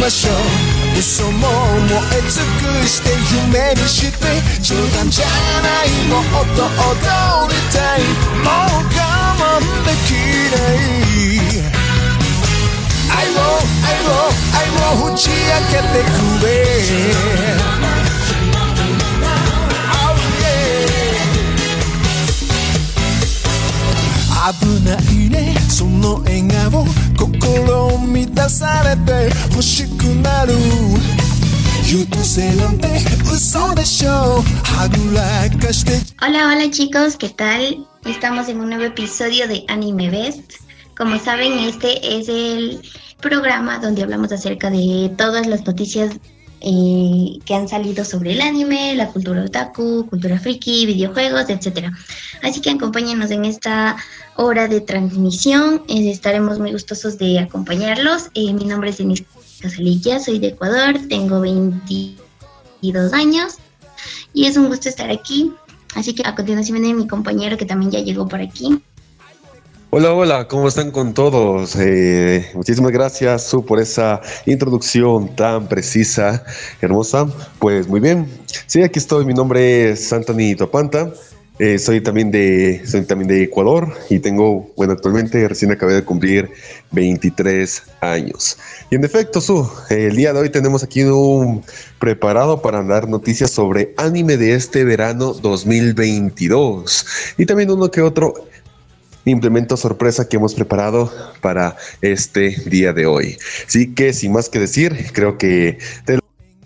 ましょう嘘も燃え尽くして夢にして冗談じゃないもっと踊りたいもう我慢できない。愛を愛を愛を打ち明けてくれ。危ないねその笑顔心満たされて欲しくなる許せなんて嘘でしょはぐらかして Hola, hola chicos, ¿qué tal? Estamos en un nuevo episodio de Anime Best. Como saben, este es el programa donde hablamos acerca de todas las noticias eh, que han salido sobre el anime, la cultura otaku, cultura friki, videojuegos, etc. Así que acompáñenos en esta hora de transmisión. Eh, estaremos muy gustosos de acompañarlos. Eh, mi nombre es Denise Casalilla, soy de Ecuador, tengo 22 años y es un gusto estar aquí. Así que a continuación viene mi compañero que también ya llegó por aquí. Hola, hola, ¿cómo están con todos? Eh, muchísimas gracias, Su, por esa introducción tan precisa, hermosa. Pues muy bien. Sí, aquí estoy. Mi nombre es Anthony Topanta. Eh, soy también de soy también de Ecuador y tengo, bueno, actualmente recién acabé de cumplir 23 años. Y en efecto, Su, el día de hoy tenemos aquí un preparado para dar noticias sobre anime de este verano 2022 y también uno que otro implemento sorpresa que hemos preparado para este día de hoy. Así que sin más que decir, creo que te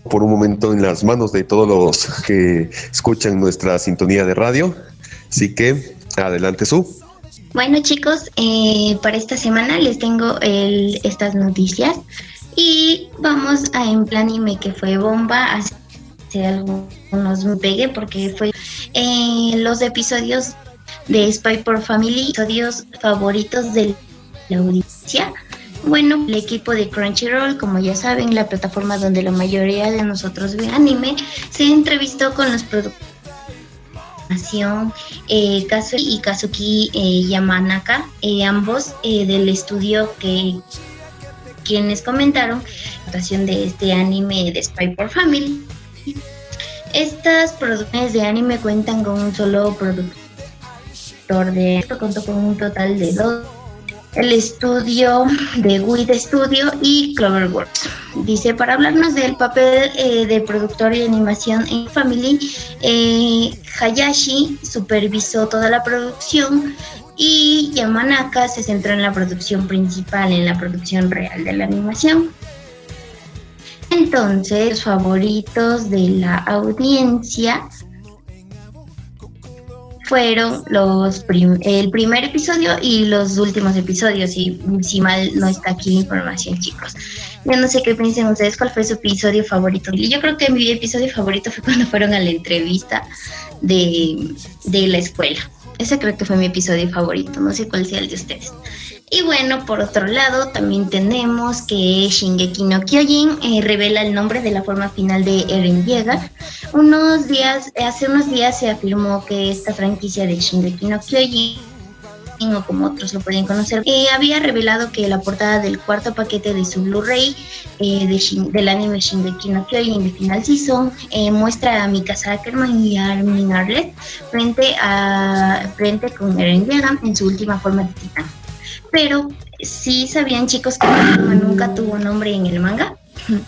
por un momento en las manos de todos los que escuchan nuestra sintonía de radio. Así que adelante, Su. Bueno chicos, eh, para esta semana les tengo el, estas noticias y vamos a en plan que fue bomba hace algunos me pegué porque fue eh, los episodios de Spy por Family, episodios favoritos de la audiencia. Bueno, el equipo de Crunchyroll, como ya saben, la plataforma donde la mayoría de nosotros ve anime, se entrevistó con los productores eh, y Kazuki eh, Yamanaka, eh, ambos eh, del estudio que quienes comentaron la adaptación de este anime de Spy por Family. Estas producciones de anime cuentan con un solo productor de esto contó con un total de dos el estudio de WID Studio y Cloverworks. Dice, para hablarnos del papel eh, de productor y animación en Family, eh, Hayashi supervisó toda la producción y Yamanaka se centró en la producción principal, en la producción real de la animación. Entonces, favoritos de la audiencia fueron los el primer episodio y los últimos episodios, y si mal no está aquí la información, chicos. Yo no sé qué piensen ustedes, cuál fue su episodio favorito. Yo creo que mi episodio favorito fue cuando fueron a la entrevista de, de la escuela. Ese creo que fue mi episodio favorito, no sé cuál sea el de ustedes. Y bueno, por otro lado, también tenemos que Shingeki no Kyojin eh, revela el nombre de la forma final de Eren Yeager. Unos días, hace unos días se afirmó que esta franquicia de Shingeki no Kyojin o como otros lo pueden conocer, eh, había revelado que la portada del cuarto paquete de su Blu-ray eh, del anime Shingeki no Kyojin de Final Season muestra a Mikasa Ackerman y a Armin Arlet frente, a, frente con Eren Yeager en su última forma de titán. Pero sí sabían chicos que nunca tuvo nombre en el manga.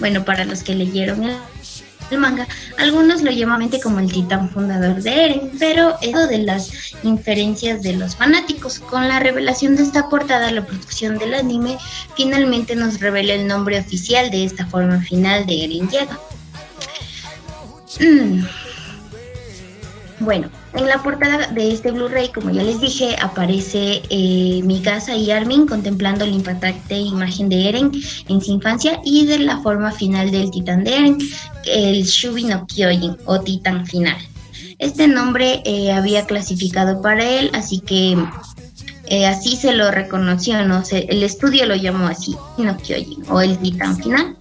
Bueno, para los que leyeron el, manga, algunos lo llaman como el titán fundador de Eren, pero eso de las inferencias de los fanáticos. Con la revelación de esta portada, la producción del anime finalmente nos revela el nombre oficial de esta forma final de Eren Yeager. Mm. Bueno, en la portada de este Blu-ray, como ya les dije, aparece eh, Mikasa y Armin contemplando la impactante imagen de Eren en su infancia y de la forma final del titán de Eren, el Shubi no Kyojin o titán final. Este nombre eh, había clasificado para él, así que eh, así se lo reconoció, ¿no? el estudio lo llamó así, no Kyojin o el titán final.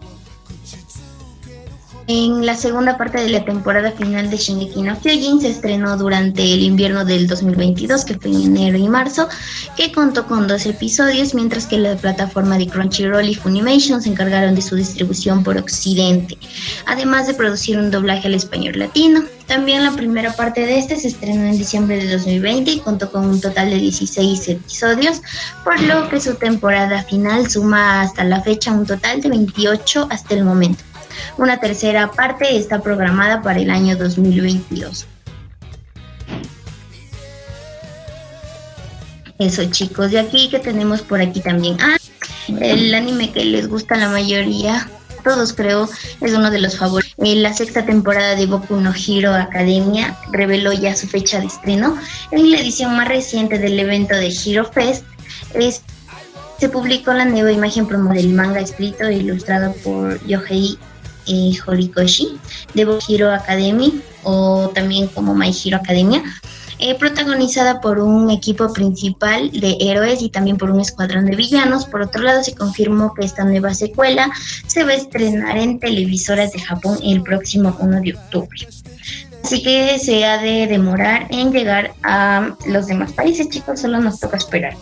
En la segunda parte de la temporada final de Shingeki no Kyojin se estrenó durante el invierno del 2022, que fue en enero y marzo, que contó con dos episodios, mientras que la plataforma de Crunchyroll y Funimation se encargaron de su distribución por Occidente, además de producir un doblaje al español latino. También la primera parte de este se estrenó en diciembre de 2020 y contó con un total de 16 episodios, por lo que su temporada final suma hasta la fecha un total de 28 hasta el momento. Una tercera parte está programada para el año 2022. Eso chicos, de aquí que tenemos por aquí también. Ah, el anime que les gusta a la mayoría, todos creo, es uno de los favoritos. Eh, la sexta temporada de Boku no Hero Academia reveló ya su fecha de estreno. En la edición más reciente del evento de Hero Fest se publicó la nueva imagen promo del manga escrito e ilustrado por Yohei eh, Horikoshi de Hero Academy o también como My Hero Academia, eh, protagonizada por un equipo principal de héroes y también por un escuadrón de villanos. Por otro lado, se confirmó que esta nueva secuela se va a estrenar en televisoras de Japón el próximo 1 de octubre. Así que se ha de demorar en llegar a los demás países, chicos, solo nos toca esperar.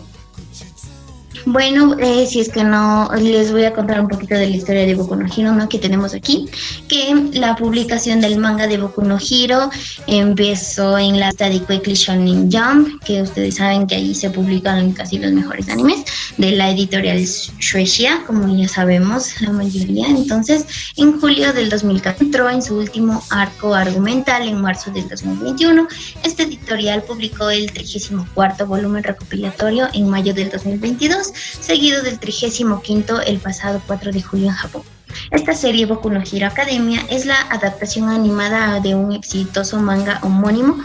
Bueno, eh, si es que no, les voy a contar un poquito de la historia de Boku no Hero, ¿no? Que tenemos aquí, que la publicación del manga de Boku no Hero empezó en la de Quickly Shonen Jump, que ustedes saben que ahí se publican casi los mejores animes, de la editorial Shueisha, como ya sabemos, la mayoría. Entonces, en julio del 2014 entró en su último arco argumental en marzo del 2021. Este editorial publicó el 34 volumen recopilatorio en mayo del 2022 seguido del 35 el pasado 4 de julio en Japón. Esta serie Boku no Hero Academia es la adaptación animada de un exitoso manga homónimo.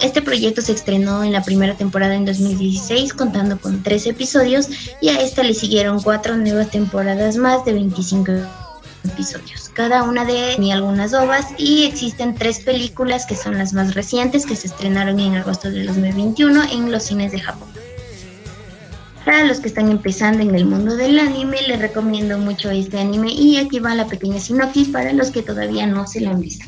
Este proyecto se estrenó en la primera temporada en 2016 contando con tres episodios y a esta le siguieron cuatro nuevas temporadas más de 25 episodios. Cada una de ni algunas ovas y existen tres películas que son las más recientes que se estrenaron en agosto de 2021 en los cines de Japón. Para los que están empezando en el mundo del anime, les recomiendo mucho este anime y aquí va la pequeña sinopsis para los que todavía no se lo han visto.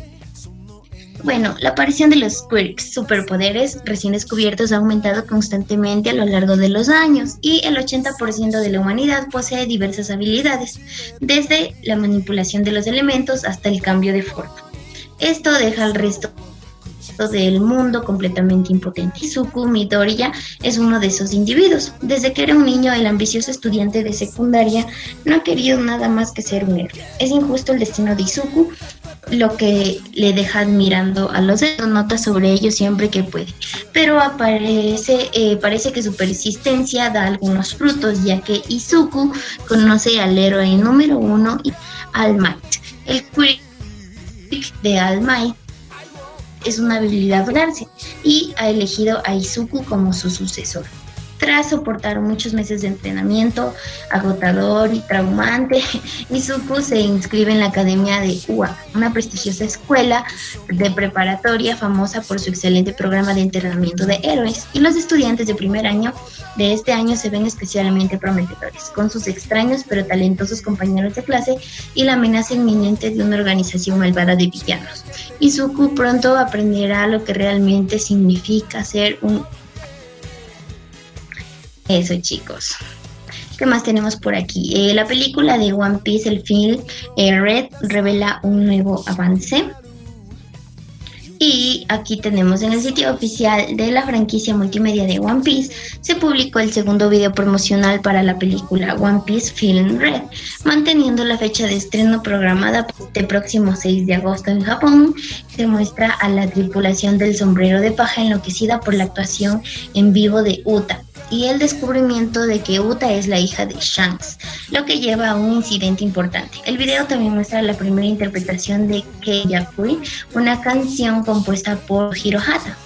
Bueno, la aparición de los quirks, superpoderes recién descubiertos, ha aumentado constantemente a lo largo de los años y el 80% de la humanidad posee diversas habilidades, desde la manipulación de los elementos hasta el cambio de forma. Esto deja al resto del mundo completamente impotente. Izuku Midoriya es uno de esos individuos. Desde que era un niño, el ambicioso estudiante de secundaria no ha querido nada más que ser un héroe. Es injusto el destino de Izuku, lo que le deja admirando a los demás, nota sobre ello siempre que puede. Pero aparece, eh, parece que su persistencia da algunos frutos, ya que Izuku conoce al héroe número uno, All Might. El quick de All Might es una habilidad grande y ha elegido a Izuku como su sucesor. Tras soportar muchos meses de entrenamiento agotador y traumante, Izuku se inscribe en la Academia de UA, una prestigiosa escuela de preparatoria famosa por su excelente programa de entrenamiento de héroes, y los estudiantes de primer año de este año se ven especialmente prometedores, con sus extraños pero talentosos compañeros de clase y la amenaza inminente de una organización malvada de villanos. Izuku pronto aprenderá lo que realmente significa ser un eso, chicos. ¿Qué más tenemos por aquí? Eh, la película de One Piece, el film eh, Red, revela un nuevo avance. Y aquí tenemos en el sitio oficial de la franquicia multimedia de One Piece, se publicó el segundo video promocional para la película One Piece Film Red, manteniendo la fecha de estreno programada para este próximo 6 de agosto en Japón. Se muestra a la tripulación del sombrero de paja enloquecida por la actuación en vivo de Uta, y el descubrimiento de que Uta es la hija de Shanks, lo que lleva a un incidente importante. El video también muestra la primera interpretación de Keyakui, una canción compuesta por Hirohata.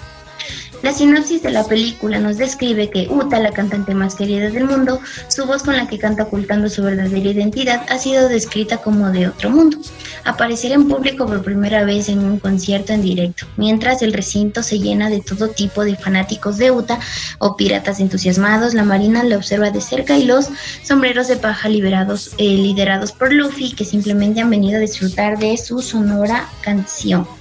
La sinopsis de la película nos describe que Uta, la cantante más querida del mundo, su voz con la que canta ocultando su verdadera identidad ha sido descrita como de otro mundo. Aparecerá en público por primera vez en un concierto en directo, mientras el recinto se llena de todo tipo de fanáticos de Uta o piratas entusiasmados, la marina la observa de cerca y los sombreros de paja liberados, eh, liderados por Luffy, que simplemente han venido a disfrutar de su sonora canción.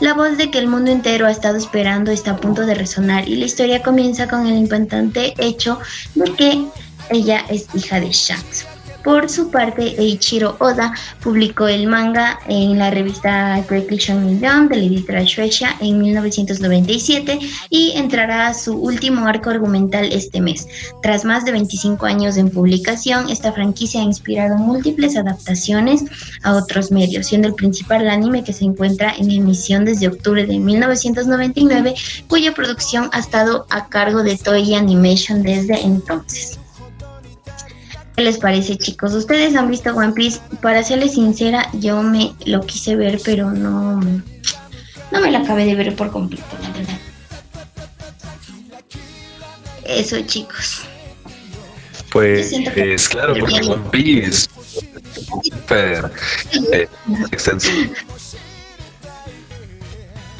La voz de que el mundo entero ha estado esperando está a punto de resonar y la historia comienza con el impactante hecho de que ella es hija de Shanks. Por su parte, Eiichiro Oda publicó el manga en la revista Great Shonen Jump de la editorial Shueisha en 1997 y entrará a su último arco argumental este mes. Tras más de 25 años en publicación, esta franquicia ha inspirado múltiples adaptaciones a otros medios, siendo el principal anime que se encuentra en emisión desde octubre de 1999, cuya producción ha estado a cargo de Toei Animation desde entonces. ¿Qué les parece, chicos? ¿Ustedes han visto One Piece? Para serles sincera, yo me lo quise ver, pero no, no me lo acabé de ver por completo, la verdad. Eso, chicos. Pues, es claro, porque One Piece es súper eh, extenso.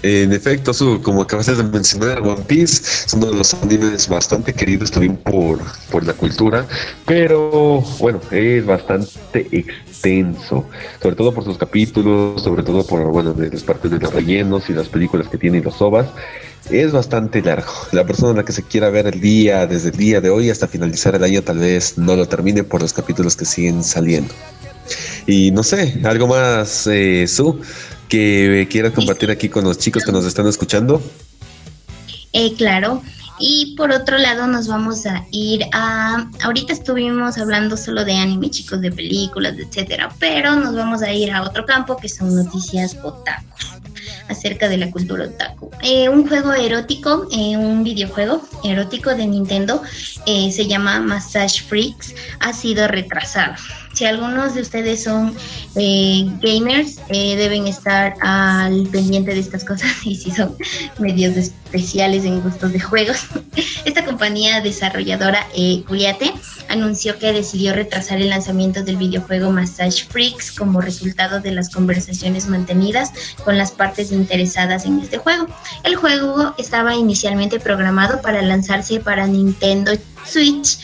En efecto, su, como acabas de mencionar, One Piece es uno de los animes bastante queridos también por, por la cultura, pero bueno, es bastante extenso, sobre todo por sus capítulos, sobre todo por bueno, de las partes de los rellenos y las películas que tiene y los ovas. Es bastante largo. La persona la que se quiera ver el día, desde el día de hoy hasta finalizar el año, tal vez no lo termine por los capítulos que siguen saliendo. Y no sé, algo más, eh, Su que quieras compartir aquí con los chicos que nos están escuchando? Eh, claro. Y por otro lado nos vamos a ir a... Ahorita estuvimos hablando solo de anime, chicos, de películas, etcétera, pero nos vamos a ir a otro campo que son noticias otaku acerca de la cultura otaku. Eh, un juego erótico, eh, un videojuego erótico de Nintendo, eh, se llama Massage Freaks, ha sido retrasado. Si algunos de ustedes son gamers, deben estar al pendiente de estas cosas y si son medios especiales en gustos de juegos. Esta compañía desarrolladora, Curiate, anunció que decidió retrasar el lanzamiento del videojuego Massage Freaks como resultado de las conversaciones mantenidas con las partes interesadas en este juego. El juego estaba inicialmente programado para lanzarse para Nintendo Switch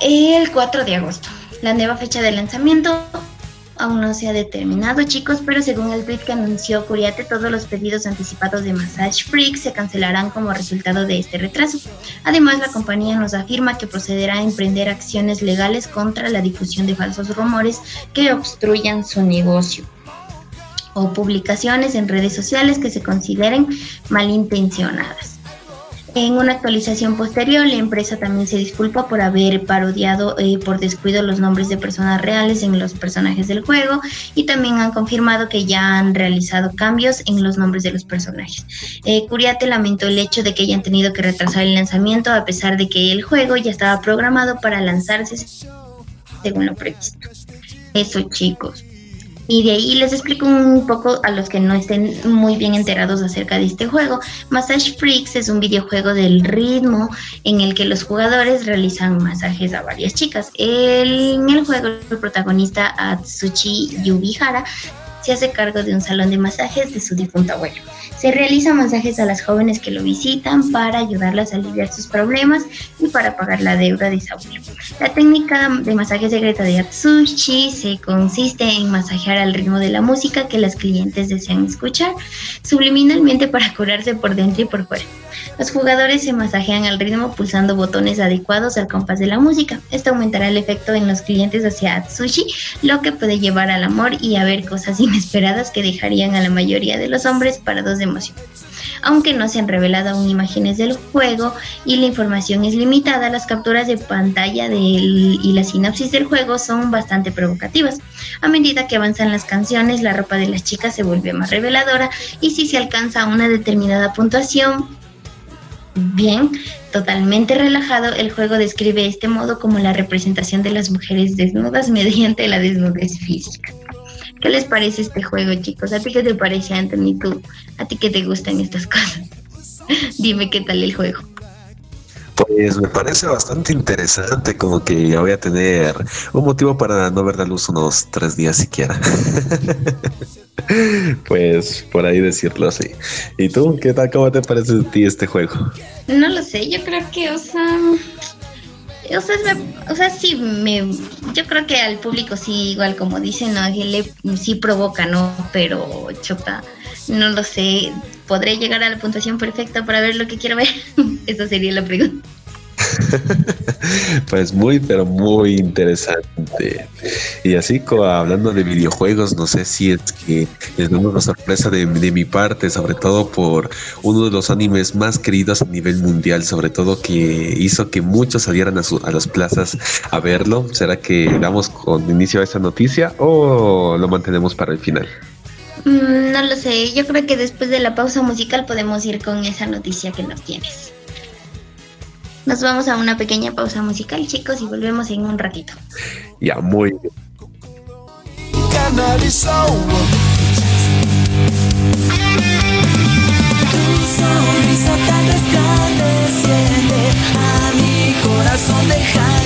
el 4 de agosto. La nueva fecha de lanzamiento aún no se ha determinado, chicos, pero según el tweet que anunció Curiate, todos los pedidos anticipados de Massage Freak se cancelarán como resultado de este retraso. Además, la compañía nos afirma que procederá a emprender acciones legales contra la difusión de falsos rumores que obstruyan su negocio o publicaciones en redes sociales que se consideren malintencionadas. En una actualización posterior, la empresa también se disculpa por haber parodiado eh, por descuido los nombres de personas reales en los personajes del juego y también han confirmado que ya han realizado cambios en los nombres de los personajes. Eh, Curiate lamentó el hecho de que hayan tenido que retrasar el lanzamiento a pesar de que el juego ya estaba programado para lanzarse según lo previsto. Eso chicos. Y de ahí les explico un poco a los que no estén muy bien enterados acerca de este juego. Massage Freaks es un videojuego del ritmo en el que los jugadores realizan masajes a varias chicas. en el juego, el protagonista Atsushi Yubihara se hace cargo de un salón de masajes de su difunto abuelo. Se realizan masajes a las jóvenes que lo visitan para ayudarlas a aliviar sus problemas y para pagar la deuda de su abuelo. La técnica de masaje secreta de Atsushi se consiste en masajear al ritmo de la música que las clientes desean escuchar, subliminalmente para curarse por dentro y por fuera. Los jugadores se masajean al ritmo pulsando botones adecuados al compás de la música. Esto aumentará el efecto en los clientes hacia Atsushi, lo que puede llevar al amor y a ver cosas inesperadas que dejarían a la mayoría de los hombres parados de emoción. Aunque no se han revelado aún imágenes del juego y la información es limitada, las capturas de pantalla y la sinopsis del juego son bastante provocativas. A medida que avanzan las canciones, la ropa de las chicas se vuelve más reveladora y si se alcanza una determinada puntuación, bien, totalmente relajado, el juego describe este modo como la representación de las mujeres desnudas mediante la desnudez física. ¿Qué les parece este juego, chicos? ¿A ti qué te parece, Anthony? ¿Tú? ¿A ti qué te gustan estas cosas? Dime qué tal el juego. Pues me parece bastante interesante, como que voy a tener un motivo para no ver la luz unos tres días siquiera. pues por ahí decirlo así. ¿Y tú qué tal? ¿Cómo te parece a ti este juego? No lo sé, yo creo que, o sea, o sea, o sea, sí, me, yo creo que al público sí, igual como dicen, ¿no? le, sí provoca, ¿no? Pero choca, no lo sé, ¿podré llegar a la puntuación perfecta para ver lo que quiero ver? Esa sería la pregunta. pues muy, pero muy interesante. Y así, hablando de videojuegos, no sé si es que es una sorpresa de, mi parte, sobre todo por uno de los animes más queridos a nivel mundial, sobre todo que hizo que muchos salieran a, a las plazas a verlo. ¿Será que damos con inicio a esta noticia o lo mantenemos para el final? Mm, no lo sé, yo creo que después de la pausa musical podemos ir con esa noticia que nos tienes. Nos vamos a una pequeña pausa musical, chicos, y volvemos en un ratito. Ya, muy bien. Tu sonrisa tan resplandeciente a mi corazón deja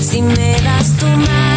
Si me das tu mano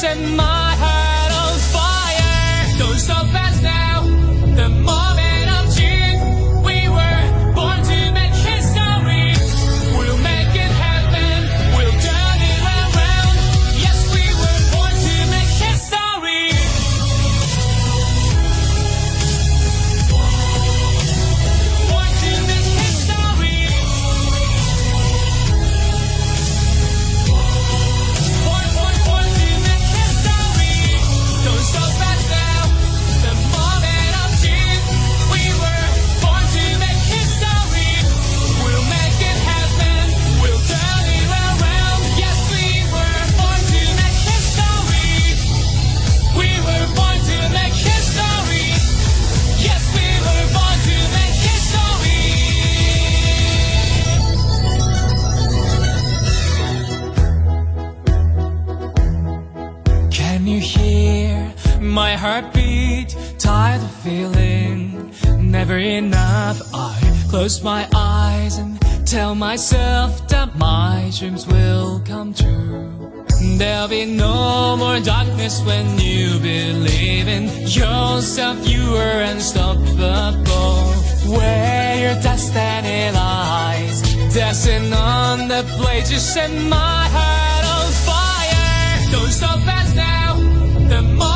什么？Close my eyes and tell myself that my dreams will come true. There'll be no more darkness when you believe in yourself. You are unstoppable. Where your destiny lies, dancing on the blade, you set my heart on fire. Don't stop us now. The moment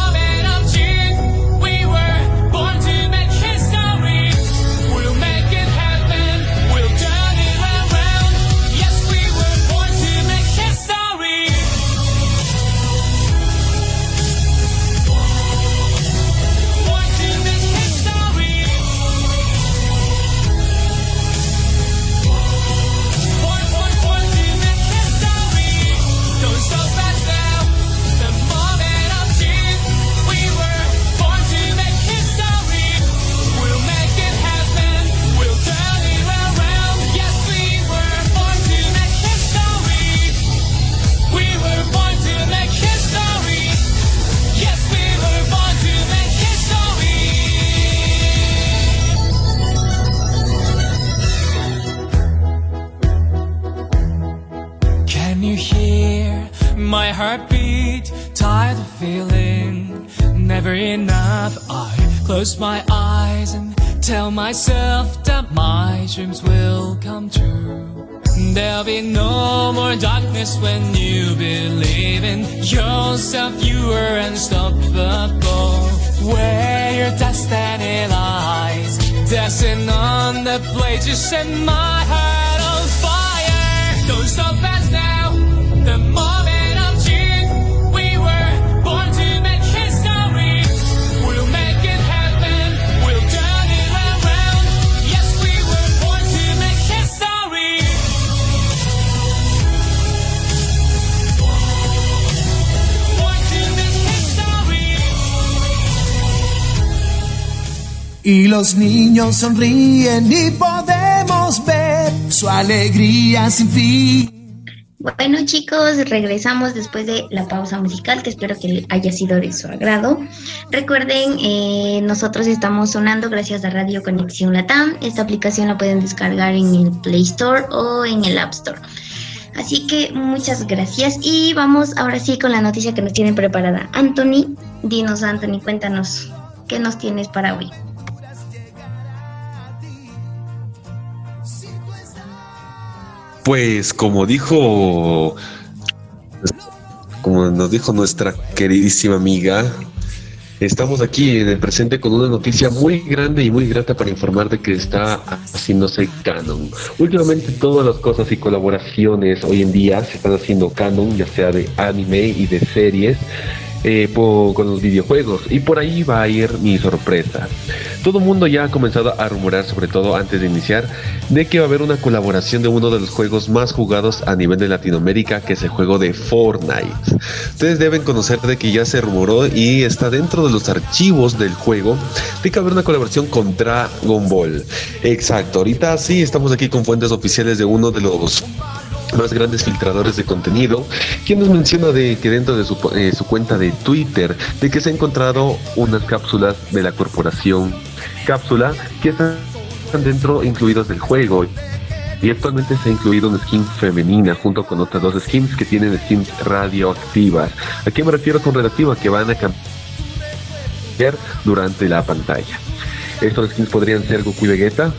set my heart on fire. Don't stop us now. The moment of June, we were born to make history. We'll make it happen. We'll turn it around. Yes, we were born to make history. Born to make history. Y los niños sonríen y su alegría sin fin. Bueno chicos, regresamos después de la pausa musical que espero que haya sido de su agrado. Recuerden, eh, nosotros estamos sonando gracias a Radio Conexión Latam. Esta aplicación la pueden descargar en el Play Store o en el App Store. Así que muchas gracias y vamos ahora sí con la noticia que nos tienen preparada. Anthony, dinos Anthony, cuéntanos, ¿qué nos tienes para hoy? Pues como dijo, como nos dijo nuestra queridísima amiga, estamos aquí en el presente con una noticia muy grande y muy grata para informar de que está haciéndose canon. Últimamente todas las cosas y colaboraciones hoy en día se están haciendo canon, ya sea de anime y de series. Eh, con los videojuegos y por ahí va a ir mi sorpresa. Todo el mundo ya ha comenzado a rumorar, sobre todo antes de iniciar, de que va a haber una colaboración de uno de los juegos más jugados a nivel de Latinoamérica, que es el juego de Fortnite. Ustedes deben conocer de que ya se rumoró y está dentro de los archivos del juego de que va a haber una colaboración con Dragon Ball. Exacto, ahorita sí estamos aquí con fuentes oficiales de uno de los más grandes filtradores de contenido, quien nos menciona de que dentro de su, eh, su, cuenta de Twitter, de que se ha encontrado unas cápsulas de la corporación Cápsula que están dentro incluidos del juego. Y actualmente se ha incluido una skin femenina junto con otras dos skins que tienen skins radioactivas. ¿A qué me refiero con radioactiva? Que van a cambiar durante la pantalla. Estos skins podrían ser Goku y Vegeta,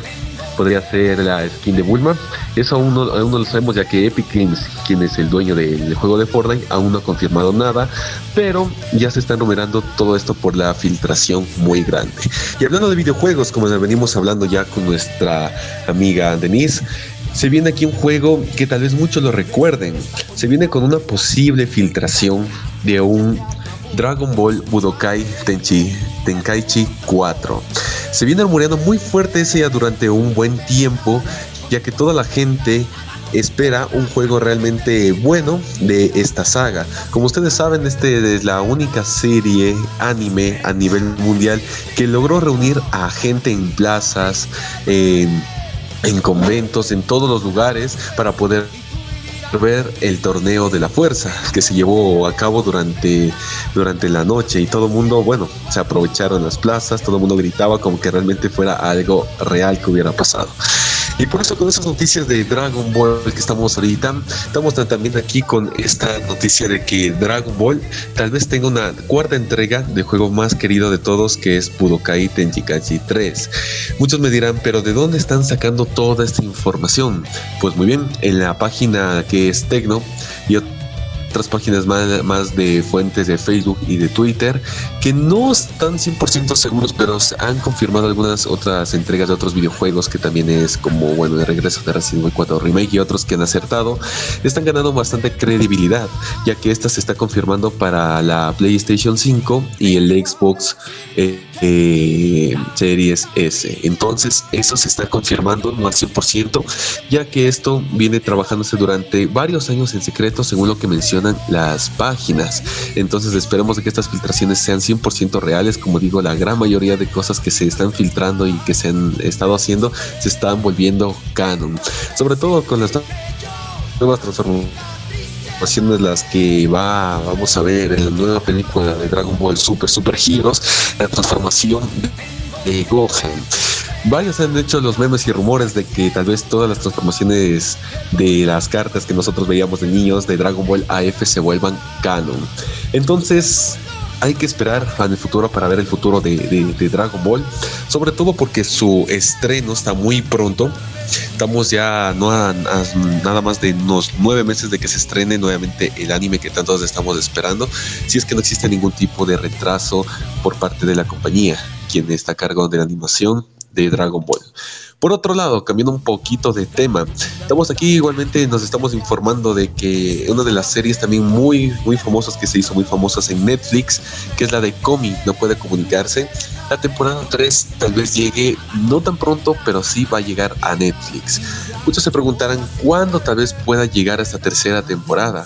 podría ser la skin de Bulma. Eso aún no, lo sabemos ya que Epic Games, quien es el dueño del juego de Fortnite, aún no ha confirmado nada, pero ya se está numerando todo esto por la filtración muy grande. Y hablando de videojuegos, como venimos hablando ya con nuestra amiga Denise, se viene aquí un juego que tal vez muchos lo recuerden. Se viene con una posible filtración de un Dragon Ball Budokai Tenchi, Tenkaichi 4. Se viene rumoreando muy fuerte ese ya durante un buen tiempo, ya que toda la gente espera un juego realmente bueno de esta saga. Como ustedes saben, este es la única serie anime a nivel mundial que logró reunir a gente en plazas, en conventos, en todos los lugares para poder ver el torneo de la fuerza que se llevó a cabo durante, durante la noche y todo el mundo, bueno, se aprovecharon las plazas, todo el mundo gritaba como que realmente fuera algo real que hubiera pasado. Y por eso con esas noticias de Dragon Ball que estamos ahorita, estamos también aquí con esta noticia de que Dragon Ball tal vez tenga una cuarta entrega del juego más querido de todos que es Budokai Tenkaichi 3. Muchos me dirán, pero ¿de dónde están sacando toda esta información? Pues muy bien, en la página que es Tecno otras páginas más, de fuentes de Facebook y de Twitter que no están 100% seguros, pero han confirmado algunas otras entregas de otros videojuegos que también es como, bueno, de regreso de Resident Evil 4 Remake y otros que han acertado, están ganando bastante credibilidad, ya que esta se está confirmando para la PlayStation 5 y el Xbox eh, eh, Series S. Entonces, eso se está confirmando no al 100%, ya que esto viene trabajándose durante varios años en secreto, según lo que las páginas. Entonces, esperemos que estas filtraciones sean 100% reales. Como digo, la gran mayoría de cosas que se están filtrando y que se han estado haciendo se están volviendo canon. Sobre todo con las nuevas transformaciones las que va vamos a ver en la nueva película de Dragon Ball Super Super Heroes la transformación de Gohan varios han hecho los memes y rumores de que tal vez todas las transformaciones de las cartas que nosotros veíamos de niños de Dragon Ball AF se vuelvan canon. Entonces, hay que esperar en el futuro para ver el futuro de, Dragon Ball, sobre todo porque su estreno está muy pronto. Estamos ya no a, nada más de unos nueve meses de que se estrene nuevamente el anime que tantos estamos esperando, si es que no existe ningún tipo de retraso por parte de la compañía, quien está a cargo de la animación de Dragon Ball. Por otro lado, cambiando un poquito de tema, estamos aquí igualmente nos estamos informando de que una de las series también muy muy famosas que se hizo muy famosas en Netflix, que es la de Comi, no puede comunicarse. La temporada 3 tal vez llegue no tan pronto, pero sí va a llegar a Netflix. Muchos se preguntarán cuándo tal vez pueda llegar a esta tercera temporada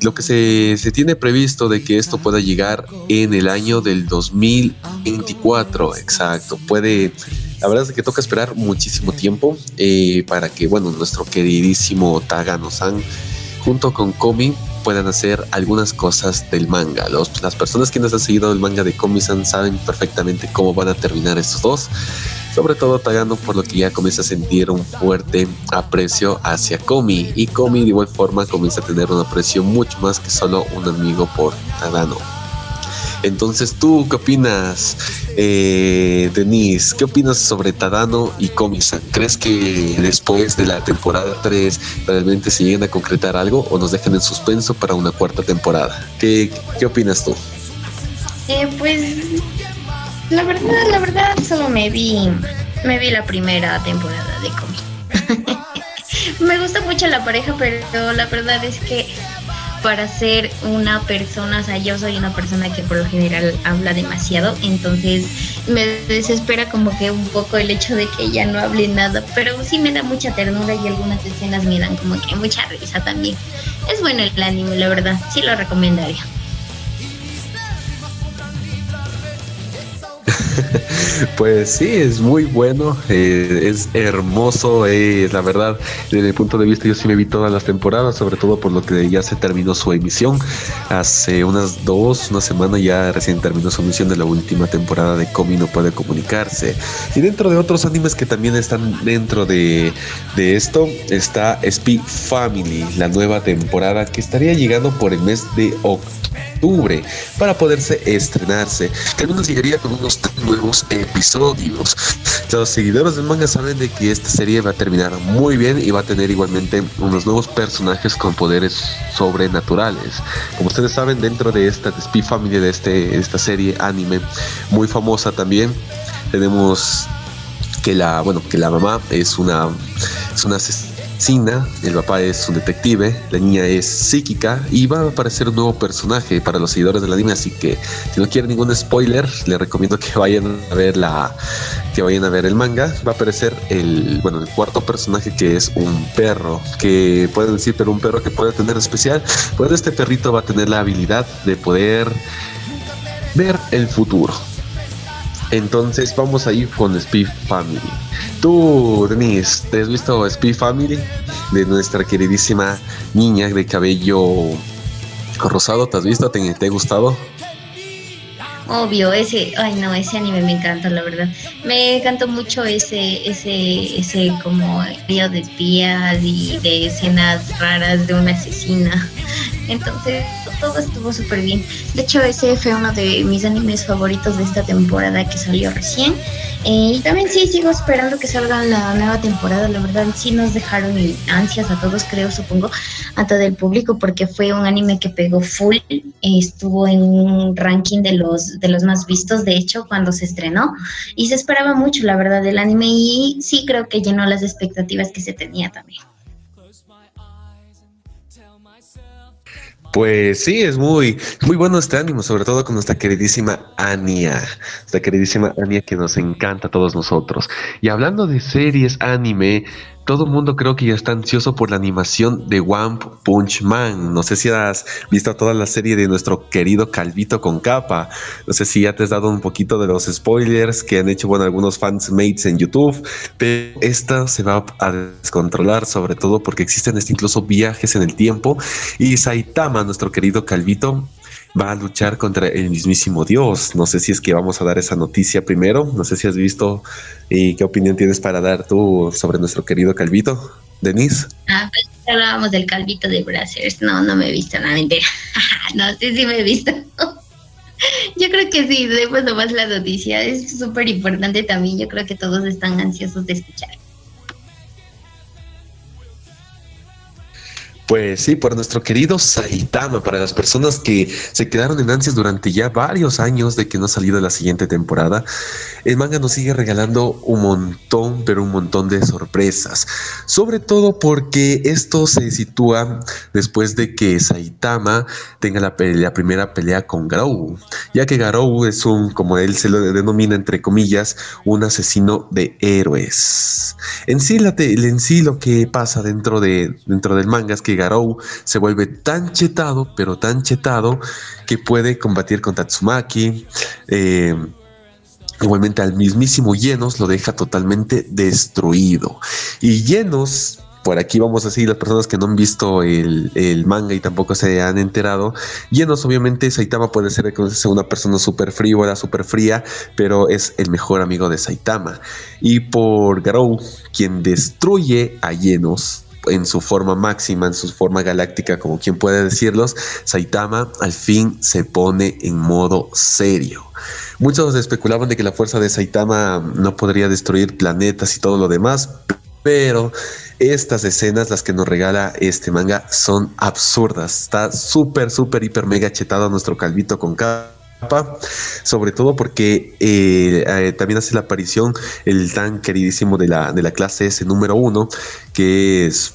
lo que se, se, tiene previsto de que esto pueda llegar en el año del 2024, exacto. Puede la verdad es que toca esperar muchísimo tiempo eh, para que, bueno, nuestro queridísimo Tagano-san junto con Komi puedan hacer algunas cosas del manga. Los, las personas que nos han seguido el manga de Komi-san saben perfectamente cómo van a terminar estos dos. Sobre todo Tagano por lo que ya comienza a sentir un fuerte aprecio hacia Komi. Y Komi de igual forma comienza a tener un aprecio mucho más que solo un amigo por Tagano. Entonces, ¿tú qué opinas, eh, Denise? ¿Qué opinas sobre Tadano y Comisan? ¿Crees que después de la temporada 3 realmente se lleguen a concretar algo o nos dejan en suspenso para una cuarta temporada? ¿Qué, qué opinas tú? Eh, pues la verdad, la verdad, solo me vi, me vi la primera temporada de Comi. me gusta mucho la pareja, pero la verdad es que para ser una persona, o sea, yo soy una persona que por lo general habla demasiado, entonces me desespera como que un poco el hecho de que ella no hable nada, pero sí me da mucha ternura y algunas escenas me dan como que mucha risa también. Es bueno el anime, la verdad, sí lo recomendaría. pues sí, es muy bueno, eh, es hermoso, eh, la verdad, desde mi punto de vista yo sí me vi todas las temporadas, sobre todo por lo que ya se terminó su emisión, hace unas dos, una semana ya recién terminó su emisión de la última temporada de Komi no puede comunicarse. Y dentro de otros animes que también están dentro de, de esto, está Spy Family, la nueva temporada que estaría llegando por el mes de octubre para poderse estrenarse. Que nos llegaría con unos nuevos episodios. Los seguidores del manga saben de que esta serie va a terminar muy bien y va a tener igualmente unos nuevos personajes con poderes sobrenaturales. Como ustedes saben, dentro de esta de Spy Family, de este, esta serie anime muy famosa también, tenemos que la, bueno, que la mamá es una, es una Sina, el papá es un detective, la niña es psíquica y va a aparecer un nuevo personaje para los seguidores del anime, así que si no quieren ningún spoiler, les recomiendo que vayan a ver la que vayan a ver el manga. Va a aparecer el bueno, el cuarto personaje que es un perro, que pueden decir, pero un perro que puede tener especial, pues este perrito va a tener la habilidad de poder ver el futuro. Entonces vamos a ir con Spy Family. Tú, Denise, ¿te has visto Spy Family? De nuestra queridísima niña de cabello rosado, ¿te has visto? ¿Te, te ha gustado? Obvio, ese, ay no, ese anime me encanta, la verdad. Me encantó mucho ese, ese, ese como río de espías y de escenas raras de una asesina. Entonces, todo estuvo súper bien. De hecho, ese fue uno de mis animes favoritos de esta temporada que salió recién. Eh, y también sí, sigo esperando que salga la nueva temporada. La verdad, sí nos dejaron ansias a todos, creo, supongo, a todo el público, porque fue un anime que pegó full. estuvo en un ranking de los, de los más vistos, de hecho, cuando se estrenó. Y se esperaba mucho, la verdad, del anime. Y sí creo que llenó las expectativas que se tenía también. Pues sí, es muy, muy bueno este ánimo, sobre todo con nuestra queridísima Ania, nuestra queridísima Ania que nos encanta a todos nosotros. Y hablando de series anime, todo el mundo creo que ya está ansioso por la animación de One Punch Man. No sé si has visto toda la serie de nuestro querido Calvito con capa. No sé si ya te has dado un poquito de los spoilers que han hecho algunos fans mates en YouTube. Pero esta se va a descontrolar, sobre todo porque existen incluso viajes en el tiempo. Y Saitama, nuestro querido Calvito, va a luchar contra el mismísimo Dios. No sé si es que vamos a dar esa noticia primero. No sé si has visto y qué opinión tienes para dar tú sobre nuestro querido Calvito, Denise. Ah, pues hablábamos del Calvito de Brazzers. No, no me he visto, nada, mentira. no, sí, sí me he visto. Yo creo que sí, después nomás la noticia es súper importante también. Yo creo que todos están ansiosos de escuchar. Pues sí, por nuestro querido Saitama, para las personas que se quedaron en ansias durante ya varios años de que no ha salido la siguiente temporada, el manga nos sigue regalando un montón, pero un montón de sorpresas. Sobre todo porque esto se sitúa después de que Saitama tenga la, la primera pelea con Garou, ya que Garou es un, como él se lo denomina entre comillas, un asesino de héroes. En sí, la en sí lo que pasa dentro, de, dentro del manga es que Garou se vuelve tan chetado, pero tan chetado, que puede combatir con Tatsumaki. Eh, igualmente al mismísimo Llenos lo deja totalmente destruido. Y Llenos por aquí vamos a decir las personas que no han visto el, manga y tampoco se han enterado. Llenos, obviamente, Saitama puede ser una persona súper frívola, súper fría, pero es el mejor amigo de Saitama. Y por Garou, quien destruye a Llenos, en su forma máxima, en su forma galáctica, como quien puede decirlos, Saitama al fin se pone en modo serio. Muchos especulaban de que la fuerza de Saitama no podría destruir planetas y todo lo demás, pero estas escenas, las que nos regala este manga, son absurdas. Está súper, súper, hiper, mega chetado nuestro calvito con capa sobre todo porque eh, eh, también hace la aparición el tan queridísimo de la, de la clase S número uno, que es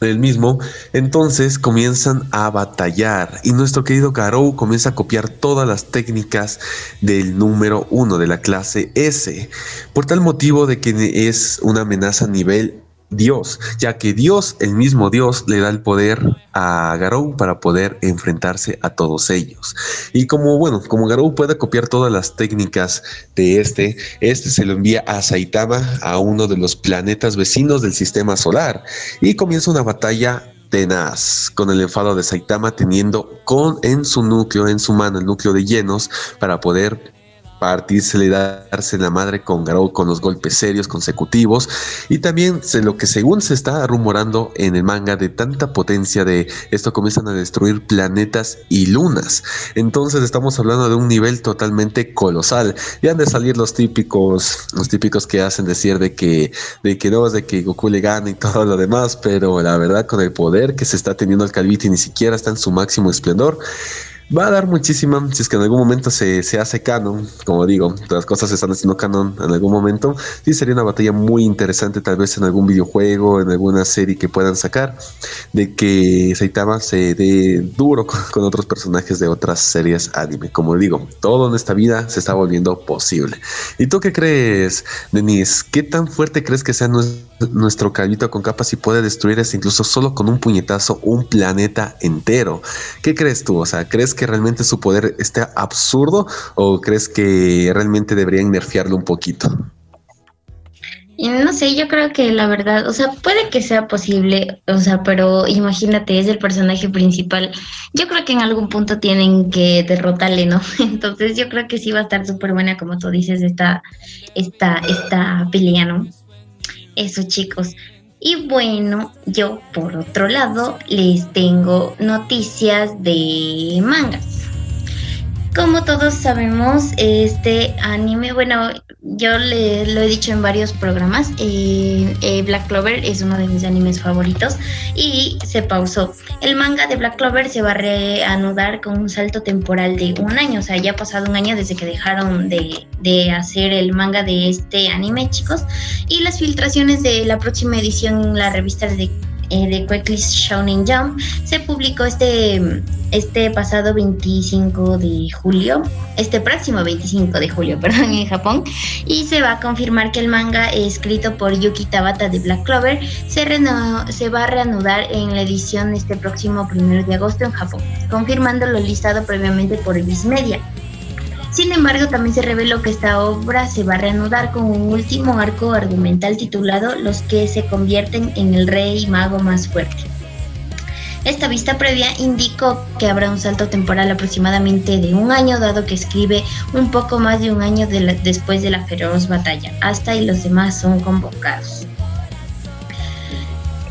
el mismo, entonces comienzan a batallar. Y nuestro querido Garou comienza a copiar todas las técnicas del número uno de la clase S, por tal motivo de que es una amenaza nivel Dios, ya que Dios, el mismo Dios, le da el poder a Garou para poder enfrentarse a todos ellos. Y como, bueno, como Garou puede copiar todas las técnicas de este, este se lo envía a Saitama, a uno de los planetas vecinos del sistema solar, y comienza una batalla tenaz con el enfado de Saitama teniendo con en su núcleo, en su mano, el núcleo de llenos para poder partirse darse la madre con Garou con los golpes serios consecutivos. Y también lo que según se está rumorando en el manga de tanta potencia de esto comienzan a destruir planetas y lunas. Entonces estamos hablando de un nivel totalmente colosal. Y han de salir los típicos los típicos que hacen decir de que de que no de que Goku le gana y todo lo demás pero la verdad con el poder que se está teniendo el Calviti ni siquiera está en su máximo esplendor Va a dar muchísima, si es que en algún momento se, se hace canon, como digo, las cosas se están haciendo canon en algún momento, sí sería una batalla muy interesante tal vez en algún videojuego, en alguna serie que puedan sacar, de que Saitama se dé duro con, otros personajes de otras series anime. Como digo, todo en esta vida se está volviendo posible. ¿Y tú qué crees, Denise? ¿Qué tan fuerte crees que sea nuestro calvito con capas y puede destruir incluso solo con un puñetazo un planeta entero? ¿Qué crees tú? O sea, ¿crees que realmente su poder esté absurdo o crees que realmente deberían nerfearlo un poquito? No sé, yo creo que la verdad, o sea, puede que sea posible, o sea, pero imagínate, es el personaje principal. Yo creo que en algún punto tienen que derrotarle, ¿no? Entonces yo creo que sí va a estar súper buena, como tú dices, esta, esta, esta pelea, ¿no? Eso, chicos. Y bueno, yo por otro lado les tengo noticias de mangas. Como todos sabemos, este anime, bueno, yo le, lo he dicho en varios programas, eh, eh, Black Clover es uno de mis animes favoritos y se pausó. El manga de Black Clover se va a reanudar con un salto temporal de un año, o sea, ya ha pasado un año desde que dejaron de, de hacer el manga de este anime, chicos. Y las filtraciones de la próxima edición en la revista de eh, de Quickly Shonen Jump se publicó este, este pasado 25 de julio, este próximo 25 de julio, perdón, en Japón, y se va a confirmar que el manga escrito por Yuki Tabata de Black Clover se, se va a reanudar en la edición este próximo 1 de agosto en Japón, confirmando lo listado previamente por Viz Media. Sin embargo, también se reveló que esta obra se va a reanudar con un último arco argumental titulado Los que se convierten en el rey mago más fuerte. Esta vista previa indicó que habrá un salto temporal aproximadamente de un año, dado que escribe un poco más de un año después de la feroz batalla. Hasta y los demás son convocados.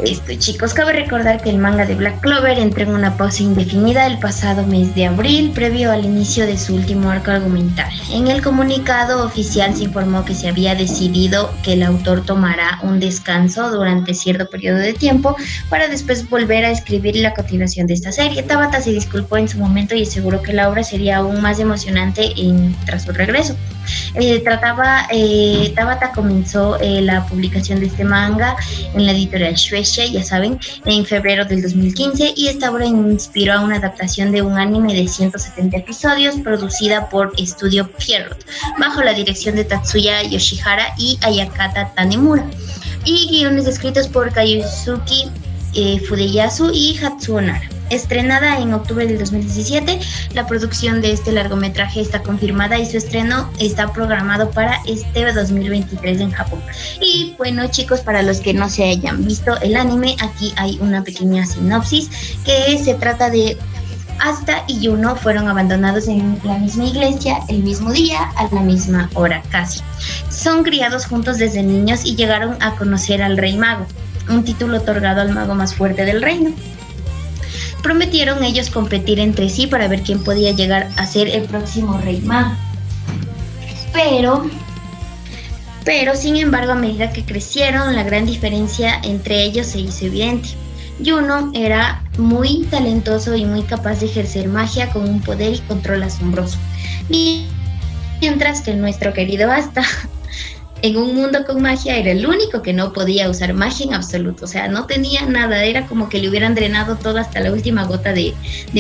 Esto, chicos, cabe recordar que el manga de Black Clover entró en una pausa indefinida el pasado mes de abril, previo al inicio de su último arco argumental. En el comunicado oficial se informó que se había decidido que el autor tomará un descanso durante cierto periodo de tiempo para después volver a escribir la continuación de esta serie. Tabata se disculpó en su momento y aseguró que la obra sería aún más emocionante en, tras su regreso. Eh, trataba, eh, Tabata comenzó eh, la publicación de este manga en la editorial Shueisha, ya saben, en febrero del 2015 y esta obra inspiró a una adaptación de un anime de 170 episodios producida por Estudio Pierrot, bajo la dirección de Tatsuya Yoshihara y Ayakata Tanemura, y guiones escritos por Kayusuki Fudeyasu y Hatsuo Nara. Estrenada en octubre del 2017, la producción de este largometraje está confirmada y su estreno está programado para este 2023 en Japón. Y bueno chicos, para los que no se hayan visto el anime, aquí hay una pequeña sinopsis que se trata de Asta y Yuno fueron abandonados en la misma iglesia el mismo día a la misma hora casi. Son criados juntos desde niños y llegaron a conocer al Rey Mago, un título otorgado al mago más fuerte del reino prometieron ellos competir entre sí para ver quién podía llegar a ser el próximo rey mago. Pero, pero sin embargo, a medida que crecieron, la gran diferencia entre ellos se hizo evidente. Yuno era muy talentoso y muy capaz de ejercer magia con un poder y control asombroso. Mientras que nuestro querido Asta en un mundo con magia era el único que no podía usar magia en absoluto, o sea, no tenía nada, era como que le hubieran drenado todo hasta la última gota de,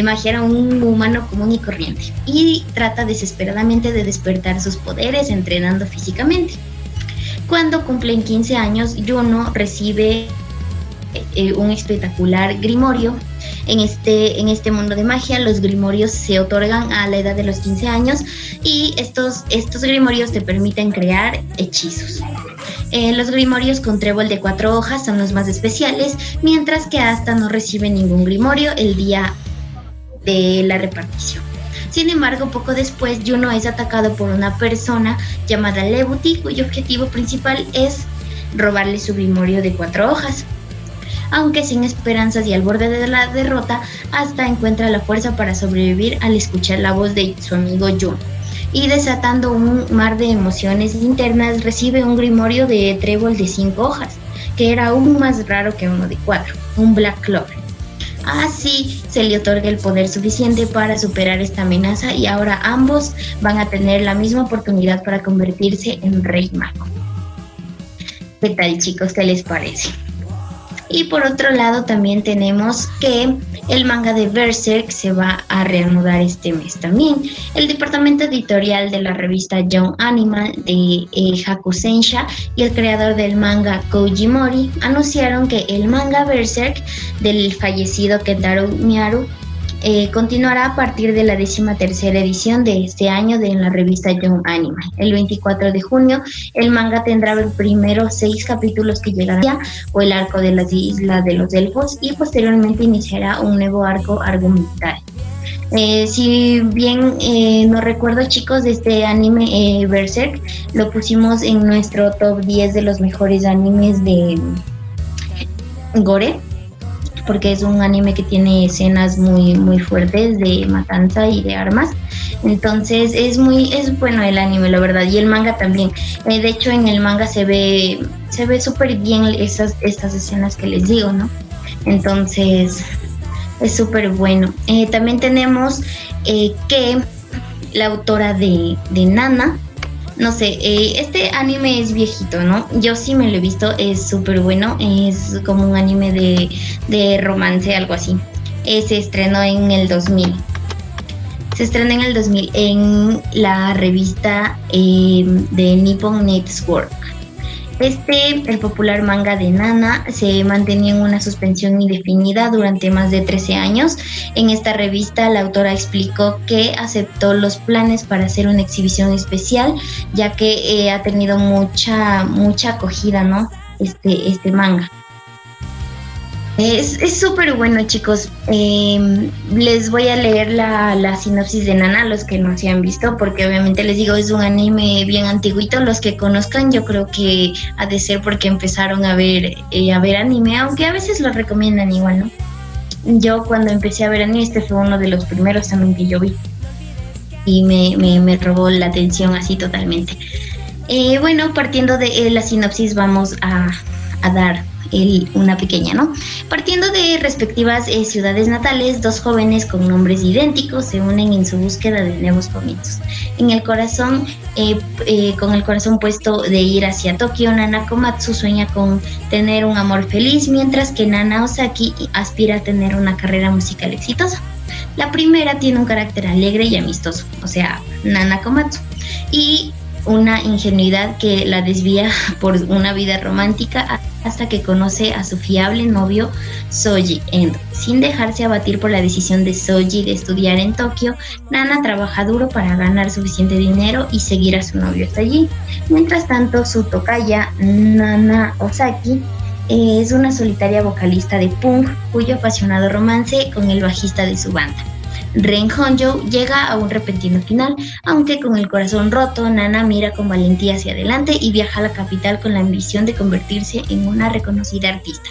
magia, era un humano común y corriente. Y trata desesperadamente de despertar sus poderes entrenando físicamente. Cuando cumplen 15 años, Juno recibe eh, un espectacular grimorio. En este, en este mundo de magia, los grimorios se otorgan a la edad de los 15 años y estos, estos grimorios te permiten crear hechizos. Eh, los grimorios con trébol de cuatro hojas son los más especiales, mientras que hasta no recibe ningún grimorio el día de la repartición. Sin embargo, poco después, Juno es atacado por una persona llamada Lebuti, cuyo objetivo principal es robarle su grimorio de cuatro hojas aunque sin esperanzas y al borde de la derrota, hasta encuentra la fuerza para sobrevivir al escuchar la voz de su amigo John. Y desatando un mar de emociones internas, recibe un grimorio de trébol de cinco hojas, que era aún más raro que uno de cuatro, un Black Clover. Así se le otorga el poder suficiente para superar esta amenaza y ahora ambos van a tener la misma oportunidad para convertirse en Rey Mago. ¿Qué tal chicos? ¿Qué les parece? Y por otro lado también tenemos que el manga de Berserk se va a reanudar este mes también. El departamento editorial de la revista Young Animal de eh, Hakusensha y el creador del manga Koji Mori anunciaron que el manga Berserk del fallecido Kentaro Miyaru eh, continuará a partir de la décima tercera edición de este año de la revista Young Animal. El 24 de junio el manga tendrá el primero seis capítulos que llegarán o el arco de las islas de los elfos y posteriormente iniciará un nuevo arco argumental. Eh, si bien eh, no recuerdo chicos de este anime Berserk, lo pusimos en nuestro top 10 de los mejores animes de Gore porque es un anime que tiene escenas muy muy fuertes de matanza y de armas. Entonces es muy es bueno el anime, la verdad, y el manga también. Eh, de hecho en el manga se ve se ve súper bien esas estas escenas que les digo, ¿no? Entonces es súper bueno. Eh, también tenemos eh, que la autora de, de Nana no sé, eh, este anime es viejito, ¿no? Yo sí me lo he visto, es súper bueno, es como un anime de, romance, algo así. Eh, se estrenó en el 2000. Se estrenó en el 2000 en la revista eh, de Nippon Network. Este, el popular manga de Nana, se mantenía en una suspensión indefinida durante más de 13 años. En esta revista, la autora explicó que aceptó los planes para hacer una exhibición especial, ya que eh, ha tenido mucha, mucha acogida, ¿no? Este, este manga. Es súper bueno, chicos. Em, les voy a leer la, la, sinopsis de Nana, los que no se han visto, porque obviamente les digo, es un anime bien antiguito. Los que conozcan, yo creo que ha de ser porque empezaron a ver, eh, a ver anime, aunque a veces lo recomiendan igual, ¿no? Yo cuando empecé a ver anime, este fue uno de los primeros también que yo vi. Y me, me, me robó la atención así totalmente. Eh, bueno, partiendo de eh, la sinopsis, vamos a, a dar una pequeña, ¿no? Partiendo de respectivas eh, ciudades natales, dos jóvenes con nombres idénticos se unen en su búsqueda de nuevos comienzos. En el corazón, eh, eh, con el corazón puesto de ir hacia Tokio, Nana Komatsu sueña con tener un amor feliz, mientras que Nana Osaki aspira a tener una carrera musical exitosa. La primera tiene un carácter alegre y amistoso, o sea, Nana Komatsu, y una ingenuidad que la desvía por una vida romántica hasta que conoce a su fiable novio Soji Endo. Sin dejarse abatir por la decisión de Soji de estudiar en Tokio, Nana trabaja duro para ganar suficiente dinero y seguir a su novio hasta allí. Mientras tanto, su tocaya, Nana Osaki, es una solitaria vocalista de punk cuyo apasionado romance con el bajista de su banda. Ren Honjo llega a un repentino final, aunque con el corazón roto, Nana mira con valentía hacia adelante y viaja a la capital con la ambición de convertirse en una reconocida artista.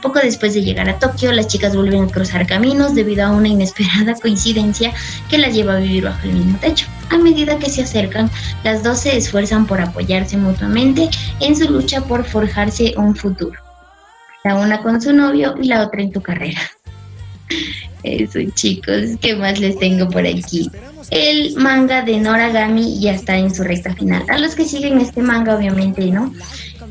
Poco después de llegar a Tokio, las chicas vuelven a cruzar caminos debido a una inesperada coincidencia que las lleva a vivir bajo el mismo techo. A medida que se acercan, las dos se esfuerzan por apoyarse mutuamente en su lucha por forjarse un futuro. La una con su novio y la otra en su carrera. Eso, chicos, ¿qué más les tengo por aquí? el manga de Noragami ya está en su recta final. A los que siguen este manga, obviamente, ¿no?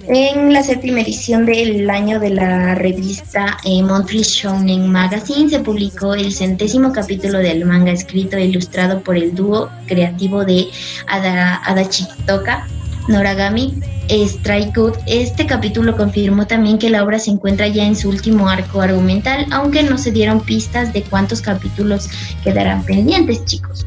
En la séptima edición del año de la revista eh, Montreal Shonen Magazine se publicó el centésimo capítulo del manga escrito e ilustrado por el dúo creativo de Ada, Adachi Toka, Noragami, Strike Good. Este capítulo confirmó también que la obra se encuentra ya en su último arco argumental, aunque no se dieron pistas de cuántos capítulos quedarán pendientes, chicos.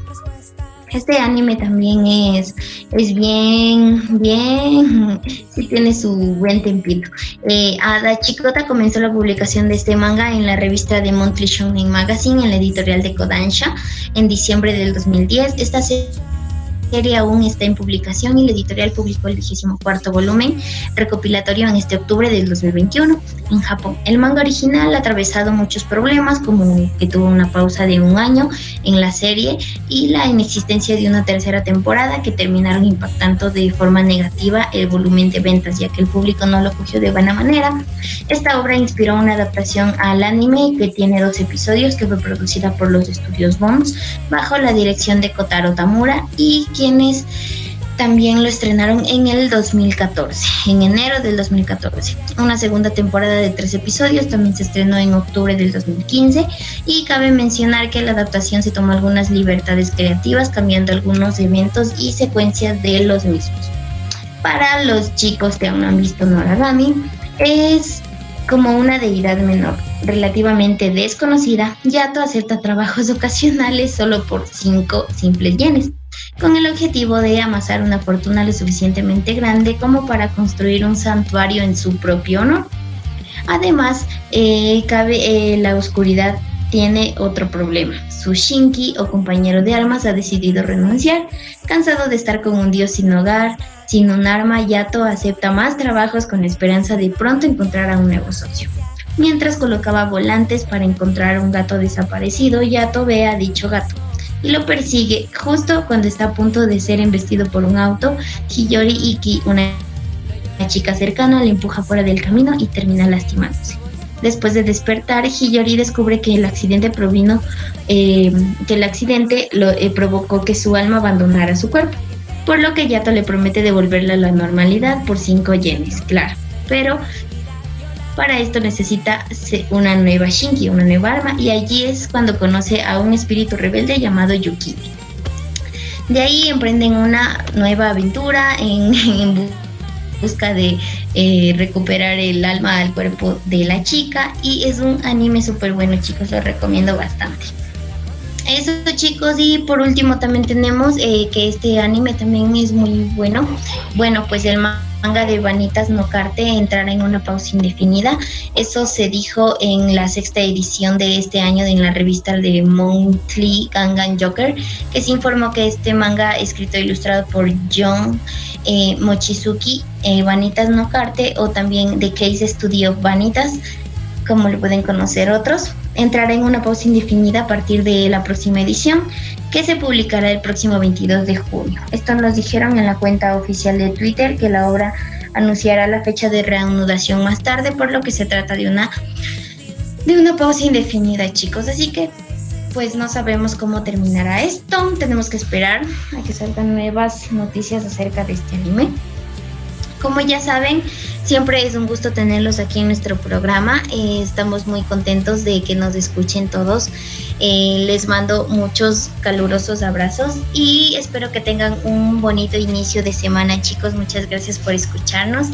Este anime también es, es bien, bien, sí tiene su buen tempito. Eh, Ada Chikota comenzó la publicación de este manga en la revista de Monthly Shonen Magazine en la editorial de Kodansha en diciembre del 2010. Esta serie serie aún está en publicación y la editorial publicó el cuarto volumen recopilatorio en este octubre del 2021 en Japón. El manga original ha atravesado muchos problemas, como que tuvo una pausa de un año en la serie y la inexistencia de una tercera temporada que terminaron impactando de forma negativa el volumen de ventas, ya que el público no lo cogió de buena manera. Esta obra inspiró una adaptación al anime que tiene dos episodios que fue producida por los estudios Bones bajo la dirección de Kotaro Tamura y quienes también lo estrenaron en el 2014, en enero del 2014. Una segunda temporada de tres episodios también se estrenó en octubre del 2015 y cabe mencionar que la adaptación se tomó algunas libertades creativas cambiando algunos eventos y secuencias de los mismos. Para los chicos que aún no han visto Noragami, es como una deidad menor, relativamente desconocida, Yato acepta trabajos ocasionales solo por 5 simples yenes con el objetivo de amasar una fortuna lo suficientemente grande como para construir un santuario en su propio honor. Además, eh, cabe, eh, la oscuridad tiene otro problema. Su Shinki o compañero de armas ha decidido renunciar. Cansado de estar con un dios sin hogar, sin un arma, Yato acepta más trabajos con la esperanza de pronto encontrar a un nuevo socio. Mientras colocaba volantes para encontrar un gato desaparecido, Yato ve a dicho gato lo persigue justo cuando está a punto de ser embestido por un auto. Hiyori Iki, una chica cercana, le empuja fuera del camino y termina lastimándose. Después de despertar, Hiyori descubre que el accidente provino, eh, que el accidente eh, provocó que su alma abandonara su cuerpo, por lo que Yato le promete devolverle a la normalidad por 5 yenes, claro. Pero para esto necesita una nueva Shinki, una nueva arma, y allí es cuando conoce a un espíritu rebelde llamado Yuki. De ahí emprenden una nueva aventura en, busca de eh, recuperar el alma al cuerpo de la chica y es un anime súper bueno chicos, lo recomiendo bastante. Eso chicos y por último también tenemos eh, que este anime también es muy bueno. Bueno pues el manga de Vanitas no Carte entrará en una pausa indefinida. Eso se dijo en la sexta edición de este año en la revista de Monthly Gangan Joker, que se informó que este manga escrito e ilustrado por John eh, Mochizuki, eh, Vanitas no Carte, o también The Case Studio Vanitas, como lo pueden conocer otros, entrará en una pausa indefinida a partir de la próxima edición que se publicará el próximo 22 de junio. Esto nos dijeron en la cuenta oficial de Twitter que la obra anunciará la fecha de reanudación más tarde, por lo que se trata de una de una pausa indefinida, chicos. Así que pues no sabemos cómo terminará esto. Tenemos que esperar a que salgan nuevas noticias acerca de este anime. Como ya saben, siempre es un gusto tenerlos aquí en nuestro programa. Eh, estamos muy contentos de que nos escuchen todos. Eh, les mando muchos calurosos abrazos y espero que tengan un bonito inicio de semana, chicos. Muchas gracias por escucharnos.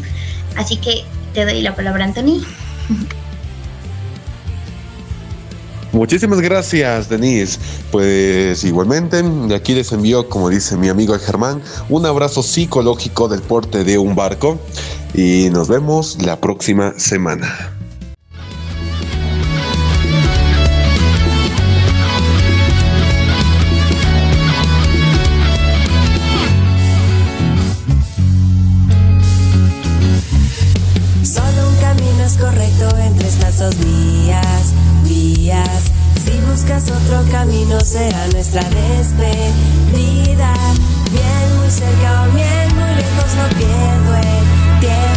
Así que te doy la palabra, Anthony. Muchísimas gracias, Denise. Pues igualmente, aquí les envío, como dice mi amigo Germán, un abrazo psicológico del porte de un barco y nos vemos la próxima semana. Será nuestra despedida. Bien muy cerca o bien muy lejos, no pierdo el tiempo